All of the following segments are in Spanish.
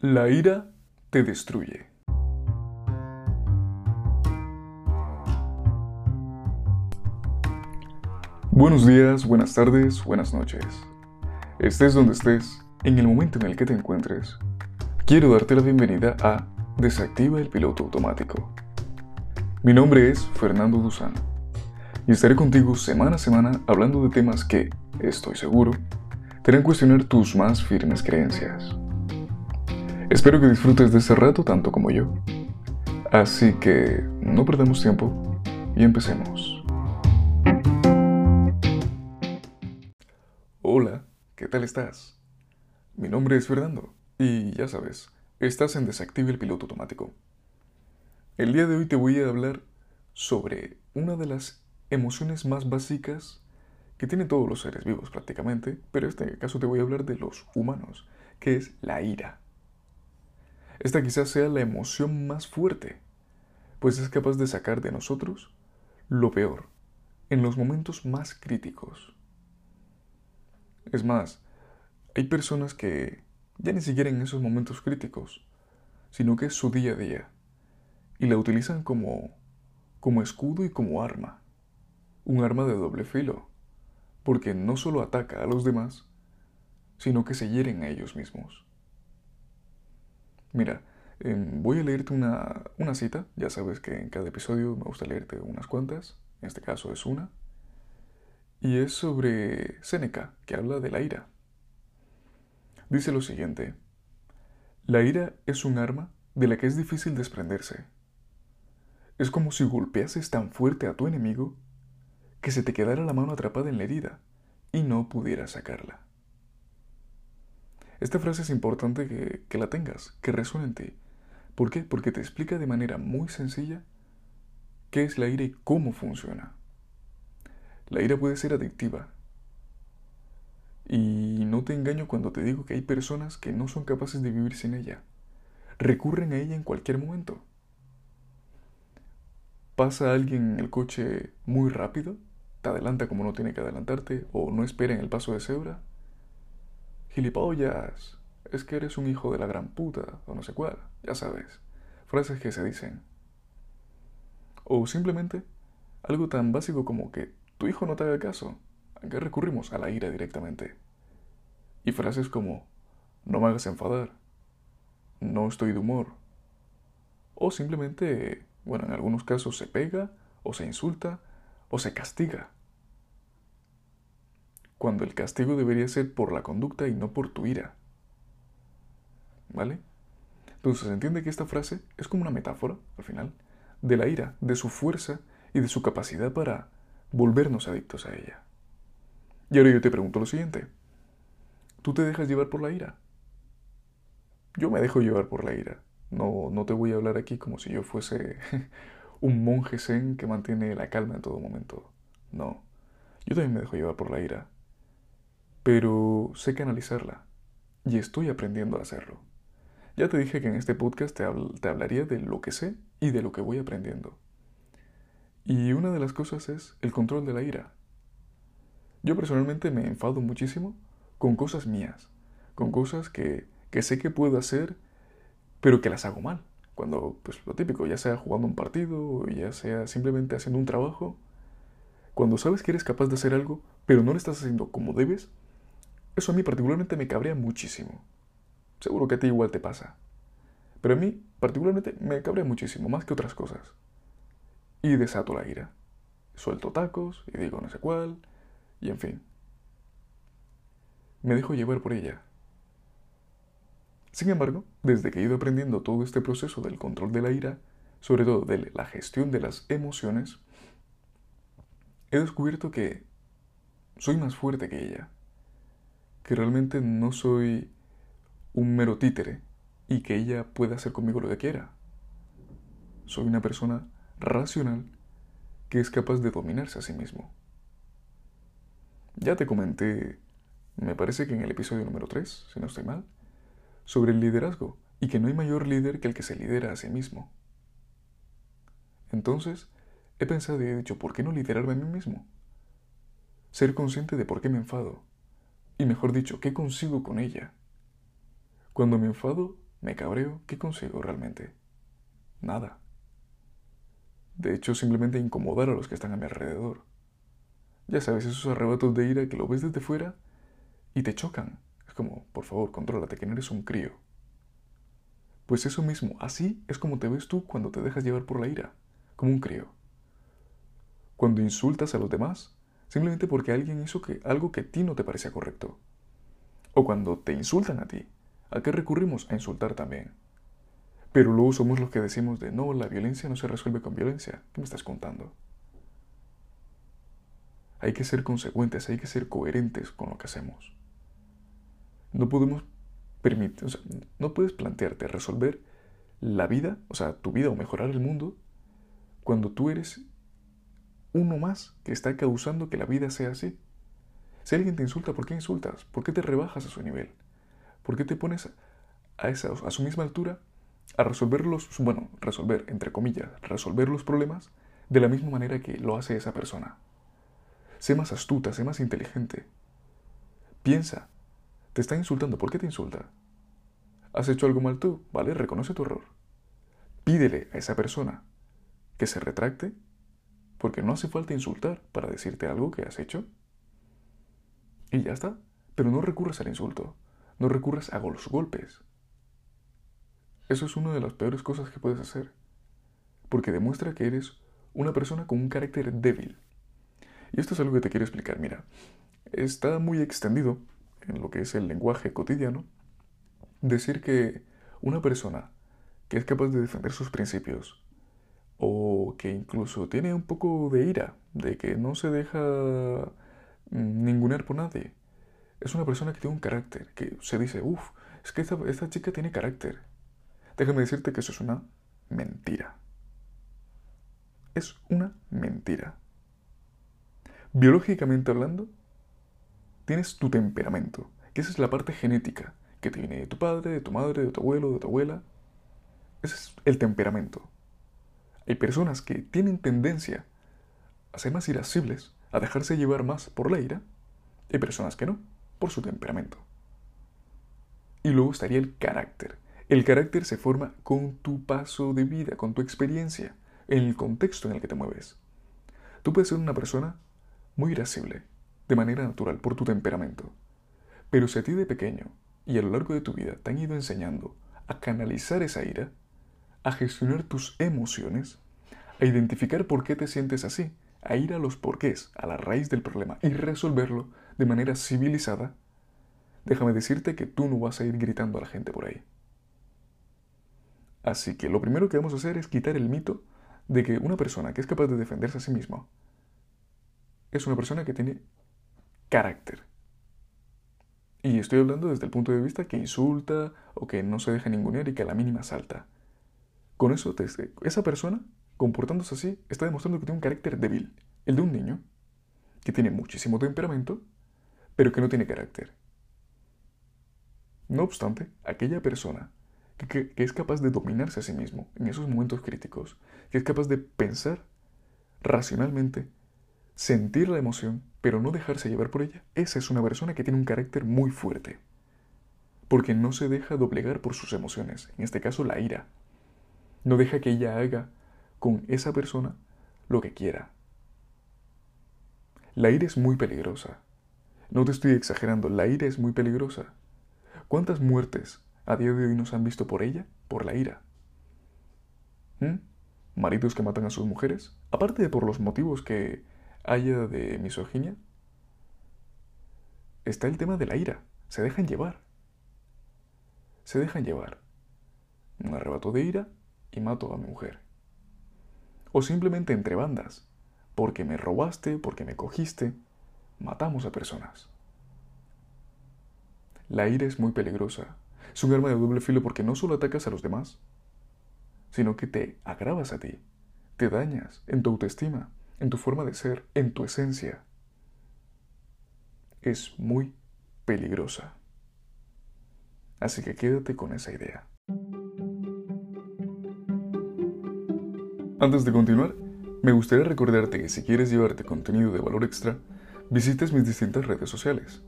La ira te destruye. Buenos días, buenas tardes, buenas noches. Estés donde estés, en el momento en el que te encuentres, quiero darte la bienvenida a Desactiva el piloto automático. Mi nombre es Fernando Duzán y estaré contigo semana a semana hablando de temas que, estoy seguro, te harán cuestionar tus más firmes creencias. Espero que disfrutes de este rato tanto como yo. Así que no perdamos tiempo y empecemos. Hola, ¿qué tal estás? Mi nombre es Fernando y ya sabes, estás en Desactive el Piloto Automático. El día de hoy te voy a hablar sobre una de las emociones más básicas que tienen todos los seres vivos prácticamente, pero en este caso te voy a hablar de los humanos, que es la ira. Esta quizás sea la emoción más fuerte, pues es capaz de sacar de nosotros lo peor en los momentos más críticos. Es más, hay personas que ya ni siquiera en esos momentos críticos, sino que es su día a día, y la utilizan como, como escudo y como arma, un arma de doble filo, porque no solo ataca a los demás, sino que se hieren a ellos mismos. Mira, em, voy a leerte una, una cita, ya sabes que en cada episodio me gusta leerte unas cuantas, en este caso es una, y es sobre Séneca, que habla de la ira. Dice lo siguiente, la ira es un arma de la que es difícil desprenderse. Es como si golpeases tan fuerte a tu enemigo que se te quedara la mano atrapada en la herida y no pudieras sacarla. Esta frase es importante que, la tengas, que resuene en ti. ¿Por qué? Porque te explica de manera muy sencilla qué es la ira y cómo funciona. La ira puede ser adictiva. Y no te engaño cuando te digo que hay personas que no son capaces de vivir sin ella. Recurren a ella en cualquier momento. Pasa alguien en el coche muy rápido, te adelanta como no tiene que adelantarte, o no espera en el paso de cebra, Gilipollas, es que eres un hijo de la gran puta, o no sé cuál, ya sabes. Frases que se dicen. O simplemente algo tan básico como que tu hijo no te haga caso. ¿A recurrimos? A la ira directamente. Y frases como, no me hagas enfadar, no estoy de humor. O simplemente, bueno, en algunos casos se pega, o se insulta, o se castiga cuando el castigo debería ser por la conducta y no por tu ira. ¿Vale? Entonces entiende que esta frase es como una metáfora, al final, de la ira, de su fuerza y de su capacidad para volvernos adictos a ella. Y ahora yo te pregunto lo siguiente. ¿Tú te dejas llevar por la ira? Yo me dejo llevar por la ira. No, no te voy a hablar aquí como si yo fuese un monje zen que mantiene la calma en todo momento. No. Yo también me dejo llevar por la ira pero sé canalizarla y estoy aprendiendo a hacerlo. Ya te dije que en este podcast te, hablaría de lo que sé y de lo que voy aprendiendo. Y una de las cosas es el control de la ira. Yo personalmente me enfado muchísimo con cosas mías, con cosas que, que sé que puedo hacer, pero que las hago mal. Cuando, pues lo típico, ya sea jugando un partido, ya sea simplemente haciendo un trabajo, cuando sabes que eres capaz de hacer algo, pero no lo estás haciendo como debes, eso a mí particularmente me cabrea muchísimo. Seguro que a ti igual te pasa. Pero a mí particularmente me cabrea muchísimo, más que otras cosas. Y desato la ira. Suelto tacos y digo no sé cuál, y en fin. Me dejo llevar por ella. Sin embargo, desde que he ido aprendiendo todo este proceso del control de la ira, sobre todo de la gestión de las emociones, he descubierto que soy más fuerte que ella que realmente no soy un mero títere y que ella pueda hacer conmigo lo que quiera. Soy una persona racional que es capaz de dominarse a sí mismo. Ya te comenté, me parece que en el episodio número 3, si no estoy mal, sobre el liderazgo y que no hay mayor líder que el que se lidera a sí mismo. Entonces, he pensado y he dicho, ¿por qué no liderarme a mí mismo? Ser consciente de por qué me enfado, y mejor dicho, ¿qué consigo con ella? Cuando me enfado, me cabreo, ¿qué consigo realmente? Nada. De hecho, simplemente incomodar a los que están a mi alrededor. Ya sabes, esos arrebatos de ira que lo ves desde fuera y te chocan. Es como, por favor, contrólate, que no eres un crío. Pues eso mismo, así es como te ves tú cuando te dejas llevar por la ira, como un crío. Cuando insultas a los demás, simplemente porque alguien hizo que, algo que a ti no te parecía correcto. O cuando te insultan a ti, ¿a qué recurrimos? A insultar también. Pero luego somos los que decimos de no, la violencia no se resuelve con violencia. ¿Qué me estás contando? Hay que ser consecuentes, hay que ser coherentes con lo que hacemos. No podemos permitir, o sea, no puedes plantearte resolver la vida, o sea, tu vida o mejorar el mundo, cuando tú eres uno más que está causando que la vida sea así. Si alguien te insulta, ¿por qué insultas? ¿Por qué te rebajas a su nivel? ¿Por qué te pones a, esa, a su misma altura a resolver los, bueno, resolver, entre comillas, resolver los problemas de la misma manera que lo hace esa persona? Sé más astuta, sé más inteligente. Piensa, te está insultando, ¿por qué te insulta? ¿Has hecho algo mal tú? Vale, reconoce tu error. Pídele a esa persona que se retracte, porque no hace falta insultar para decirte algo que has hecho. Y ya está. Pero no recurras al insulto, no recurras a los golpes. Eso es una de las peores cosas que puedes hacer, porque demuestra que eres una persona con un carácter débil. Y esto es algo que te quiero explicar. Mira, está muy extendido en lo que es el lenguaje cotidiano decir que una persona que es capaz de defender sus principios o que incluso tiene un poco de ira, de que no se deja ningunear por nadie, es una persona que tiene un carácter, que se dice, uff, es que esta chica tiene carácter. Déjame decirte que eso es una mentira. Es una mentira. Biológicamente hablando, tienes tu temperamento, que esa es la parte genética, que te viene de tu padre, de tu madre, de tu abuelo, de tu abuela. Ese es el temperamento. Hay personas que tienen tendencia a ser más irascibles, a dejarse llevar más por la ira, hay personas que no, por su temperamento. Y luego estaría el carácter. El carácter se forma con tu paso de vida, con tu experiencia, en el contexto en el que te mueves. Tú puedes ser una persona muy irascible, de manera natural por tu temperamento. Pero si a ti de pequeño y a lo largo de tu vida te han ido enseñando a canalizar esa ira, a gestionar tus emociones, a identificar por qué te sientes así, a ir a los porqués, a la raíz del problema y resolverlo de manera civilizada, déjame decirte que tú no vas a ir gritando a la gente por ahí. Así que lo primero que vamos a hacer es quitar el mito de que una persona que es capaz de defenderse a sí misma es una persona que tiene carácter. Y estoy hablando desde el punto de vista que insulta o que no se deja ningunear y que a la mínima salta. Con eso, esa persona, comportándose así, está demostrando que tiene un carácter débil, el de un niño, que tiene muchísimo temperamento, pero que no tiene carácter. No obstante, aquella persona que, que, es capaz de dominarse a sí mismo en esos momentos críticos, que es capaz de pensar racionalmente, sentir la emoción pero no dejarse llevar por ella, esa es una persona que tiene un carácter muy fuerte. Porque no se deja doblegar por sus emociones, en este caso la ira. No deja que ella haga con esa persona lo que quiera. La ira es muy peligrosa. No te estoy exagerando, la ira es muy peligrosa. ¿Cuántas muertes a día de hoy nos han visto por ella? Por la ira. ¿Mm? Maridos que matan a sus mujeres, aparte de por los motivos que haya de misoginia, está el tema de la ira. Se dejan llevar. Se dejan llevar. Un arrebato de ira y mato a mi mujer. O simplemente entre bandas. Porque me robaste, porque me cogiste, matamos a personas. La ira es muy peligrosa. Es un arma de doble filo porque no solo atacas a los demás, sino que te agravas a ti, te dañas en tu autoestima, en tu forma de ser, en tu esencia, es muy peligrosa. Así que quédate con esa idea. Antes de continuar, me gustaría recordarte que si quieres llevarte contenido de valor extra, visites mis distintas redes sociales.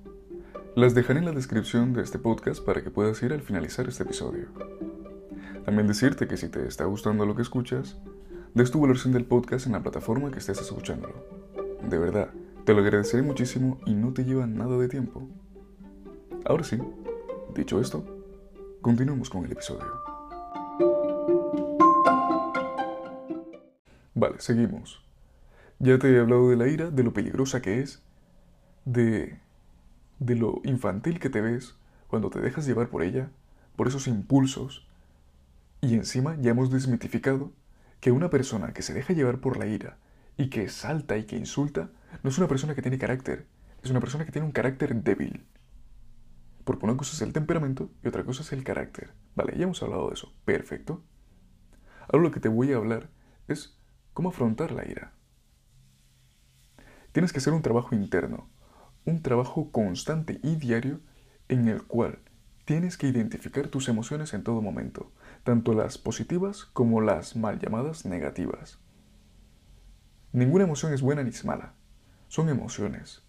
Las dejaré en la descripción de este podcast para que puedas ir al finalizar este episodio. También decirte que si te está gustando lo que escuchas, des tu valoración del podcast en la plataforma que estés escuchándolo. De verdad, te lo agradeceré muchísimo y no te lleva nada de tiempo. Ahora sí, dicho esto, continuemos con el episodio. Vale, seguimos. Ya te he hablado de la ira, de lo peligrosa que es, de, de lo infantil que te ves cuando te dejas llevar por ella, por esos impulsos. Y encima ya hemos desmitificado que una persona que se deja llevar por la ira y que salta y que insulta no es una persona que tiene carácter, es una persona que tiene un carácter débil. Porque una cosa es el temperamento y otra cosa es el carácter. Vale, ya hemos hablado de eso. Perfecto. Ahora lo que te voy a hablar es cómo afrontar la ira. Tienes que hacer un trabajo interno, un trabajo constante y diario en el cual tienes que identificar tus emociones en todo momento, tanto las positivas como las mal llamadas negativas. Ninguna emoción es buena ni es mala, son emociones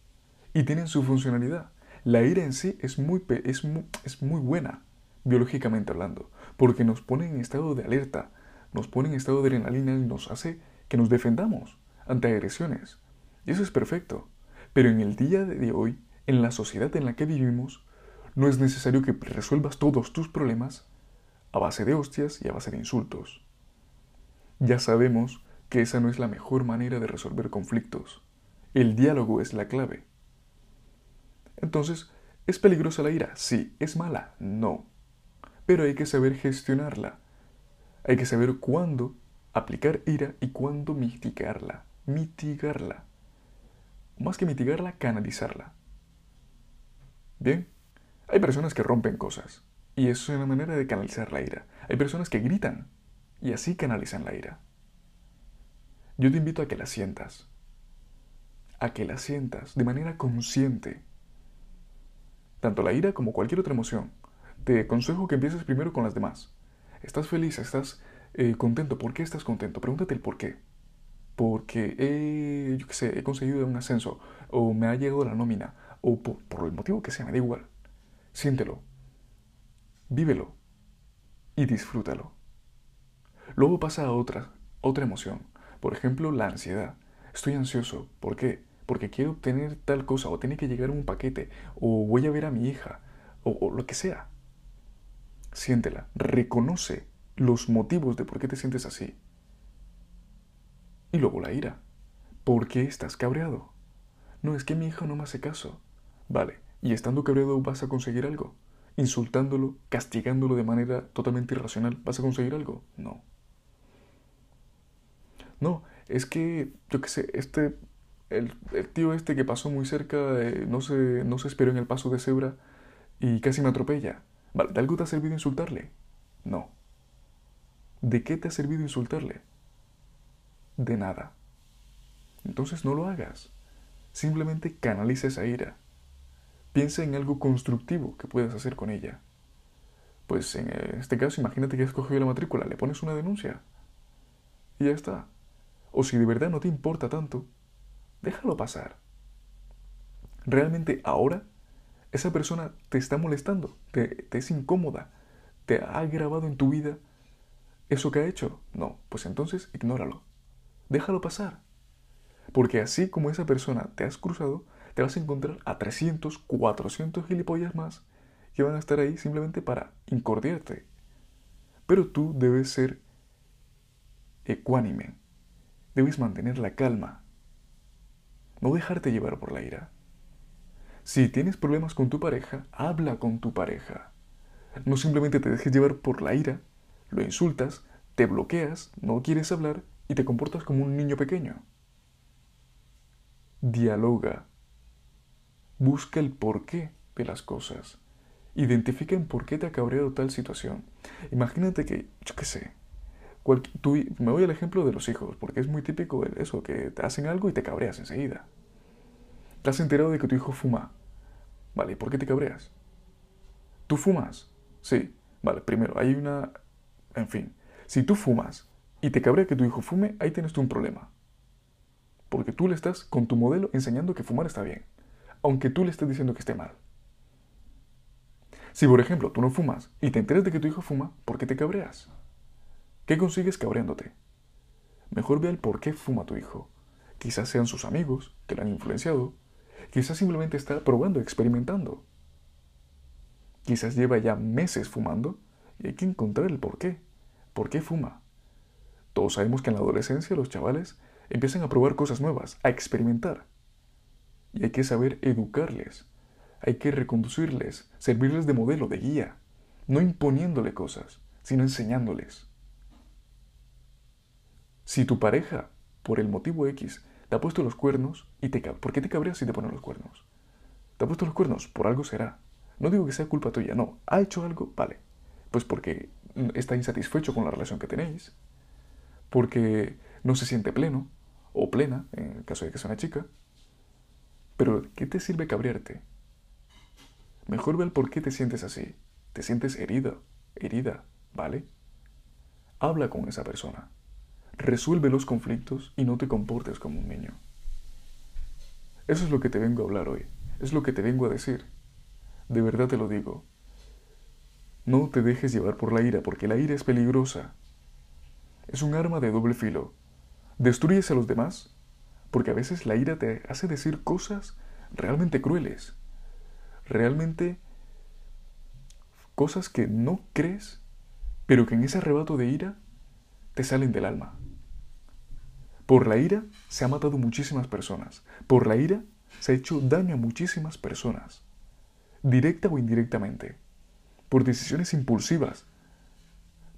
y tienen su funcionalidad. La ira en sí es muy, es es muy buena, biológicamente hablando, porque nos pone en estado de alerta, nos pone en estado de adrenalina y nos hace que nos defendamos ante agresiones. Y eso es perfecto. Pero en el día de hoy, en la sociedad en la que vivimos, no es necesario que resuelvas todos tus problemas a base de hostias y a base de insultos. Ya sabemos que esa no es la mejor manera de resolver conflictos. El diálogo es la clave. Entonces, ¿es peligrosa la ira? Sí. ¿Es mala? No. Pero hay que saber gestionarla. Hay que saber cuándo aplicar ira y cuándo mitigarla. Mitigarla más que mitigarla, canalizarla. Bien, hay personas que rompen cosas, y eso es una manera de canalizar la ira. Hay personas que gritan, y así canalizan la ira. Yo te invito a que la sientas, a que la sientas de manera consciente. Tanto la ira como cualquier otra emoción. Te aconsejo que empieces primero con las demás. ¿Estás feliz? ¿Estás eh, contento? ¿Por qué estás contento? Pregúntate el por qué porque he, yo qué sé, he conseguido un ascenso, o me ha llegado la nómina, o por, el motivo que sea, me da igual. Siéntelo, vívelo y disfrútalo. Luego pasa a otra, otra emoción, por ejemplo, la ansiedad. Estoy ansioso, ¿por qué? Porque quiero obtener tal cosa, o tiene que llegar un paquete, o voy a ver a mi hija, o, o lo que sea. Siéntela, reconoce los motivos de por qué te sientes así y luego la ira. ¿Por qué estás cabreado? No es que mi hija no me hace caso. Vale, y estando cabreado vas a conseguir algo. Insultándolo, castigándolo de manera totalmente irracional, ¿vas a conseguir algo? No. No, es que, yo qué sé, este, el, tío este que pasó muy cerca, eh, no, se, no se esperó en el paso de cebra y casi me atropella. Vale, ¿de algo te ha servido insultarle? No. ¿De qué te ha servido insultarle? de nada. Entonces no lo hagas. Simplemente canaliza esa ira. Piensa en algo constructivo que puedas hacer con ella. Pues en este caso, imagínate que has cogido la matrícula, le pones una denuncia. Y ya está. O si de verdad no te importa tanto, déjalo pasar. Realmente ahora esa persona te está molestando, te, te es incómoda, te ha agravado en tu vida eso que ha hecho. No, pues entonces ignóralo déjalo pasar. Porque así como esa persona te has cruzado, te vas a encontrar a 300, 400 gilipollas más que van a estar ahí simplemente para incordiarte. Pero tú debes ser ecuánime, debes mantener la calma, no dejarte llevar por la ira. Si tienes problemas con tu pareja, habla con tu pareja. No simplemente te dejes llevar por la ira, lo insultas, te bloqueas, no quieres hablar y te comportas como un niño pequeño. Dialoga. Busca el porqué de las cosas. Identifica en por qué te ha cabreado tal situación. Imagínate que, yo qué sé, me voy al ejemplo de los hijos, porque es muy típico eso, que te hacen algo y te cabreas enseguida. Te has enterado de que tu hijo fuma. Vale, ¿y por qué te cabreas? ¿Tú fumas? Sí. Vale, primero, hay una... En fin, si tú fumas y te cabrea que tu hijo fume, ahí tienes tú un problema. Porque tú le estás con tu modelo enseñando que fumar está bien, aunque tú le estés diciendo que esté mal. Si por ejemplo tú no fumas y te enteras de que tu hijo fuma, ¿por qué te cabreas? ¿Qué consigues cabreándote? Mejor ve el por qué fuma tu hijo. Quizás sean sus amigos que lo han influenciado. Quizás simplemente está probando, experimentando. Quizás lleva ya meses fumando y hay que encontrar el por qué. ¿Por qué fuma? Todos sabemos que en la adolescencia los chavales empiezan a probar cosas nuevas, a experimentar. Y hay que saber educarles. Hay que reconducirles, servirles de modelo, de guía, no imponiéndole cosas, sino enseñándoles. Si tu pareja, por el motivo X, te ha puesto los cuernos y te ¿por qué te cabreas si te ponen los cuernos? ¿Te ha puesto los cuernos? Por algo será. No digo que sea culpa tuya, no. ¿Ha hecho algo? Vale. Pues porque está insatisfecho con la relación que tenéis, porque no se siente pleno o plena, en el caso de que sea una chica. Pero, ¿qué te sirve cabrearte? Mejor ve el por qué te sientes así. Te sientes herida, herida, ¿vale? Habla con esa persona. Resuelve los conflictos y no te comportes como un niño. Eso es lo que te vengo a hablar hoy. Es lo que te vengo a decir. De verdad te lo digo. No te dejes llevar por la ira, porque la ira es peligrosa. Es un arma de doble filo. Destruyes a los demás, porque a veces la ira te hace decir cosas realmente crueles, realmente cosas que no crees, pero que en ese arrebato de ira te salen del alma. Por la ira se ha matado muchísimas personas. Por la ira se ha hecho daño a muchísimas personas, directa o indirectamente, por decisiones impulsivas,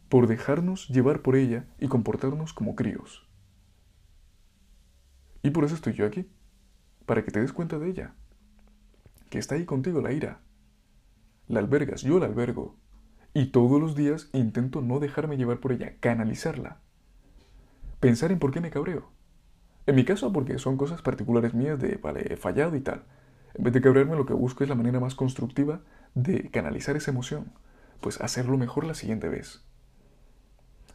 por dejarnos llevar por ella y comportarnos como críos. Y por eso estoy yo aquí, para que te des cuenta de ella, que está ahí contigo la ira. La albergas, yo la albergo, y todos los días intento no dejarme llevar por ella, canalizarla. Pensar en por qué me cabreo. En mi caso, porque son cosas particulares mías de, vale, he fallado y tal. En vez de cabrearme, lo que busco es la manera más constructiva de canalizar esa emoción, pues hacerlo mejor la siguiente vez.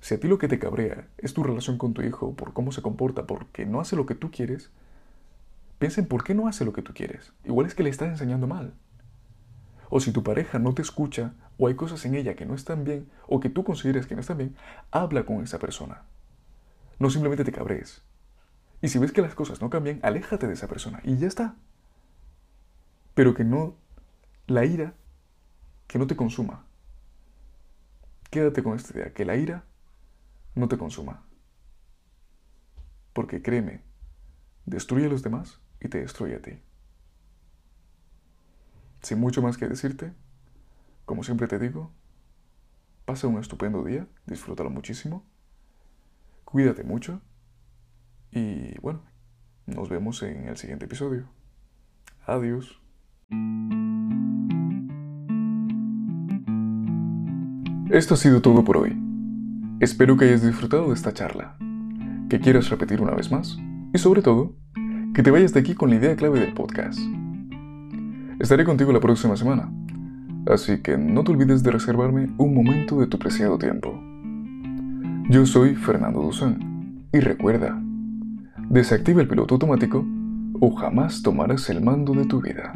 Si a ti lo que te cabrea es tu relación con tu hijo, por cómo se comporta, porque no hace lo que tú quieres, piensa en por qué no hace lo que tú quieres. Igual es que le estás enseñando mal. O si tu pareja no te escucha, o hay cosas en ella que no están bien, o que tú consideras que no están bien, habla con esa persona. No simplemente te cabrees. Y si ves que las cosas no cambian, aléjate de esa persona y ya está. Pero que no, la ira, que no te consuma. Quédate con esta idea, que la ira no te consuma. Porque créeme, destruye a los demás y te destruye a ti. Sin mucho más que decirte, como siempre te digo, pasa un estupendo día, disfrútalo muchísimo, cuídate mucho y bueno, nos vemos en el siguiente episodio. Adiós. Esto ha sido todo por hoy. Espero que hayas disfrutado de esta charla, que quieras repetir una vez más y sobre todo, que te vayas de aquí con la idea clave del podcast. Estaré contigo la próxima semana, así que no te olvides de reservarme un momento de tu preciado tiempo. Yo soy Fernando Duzán y recuerda, desactiva el piloto automático o jamás tomarás el mando de tu vida.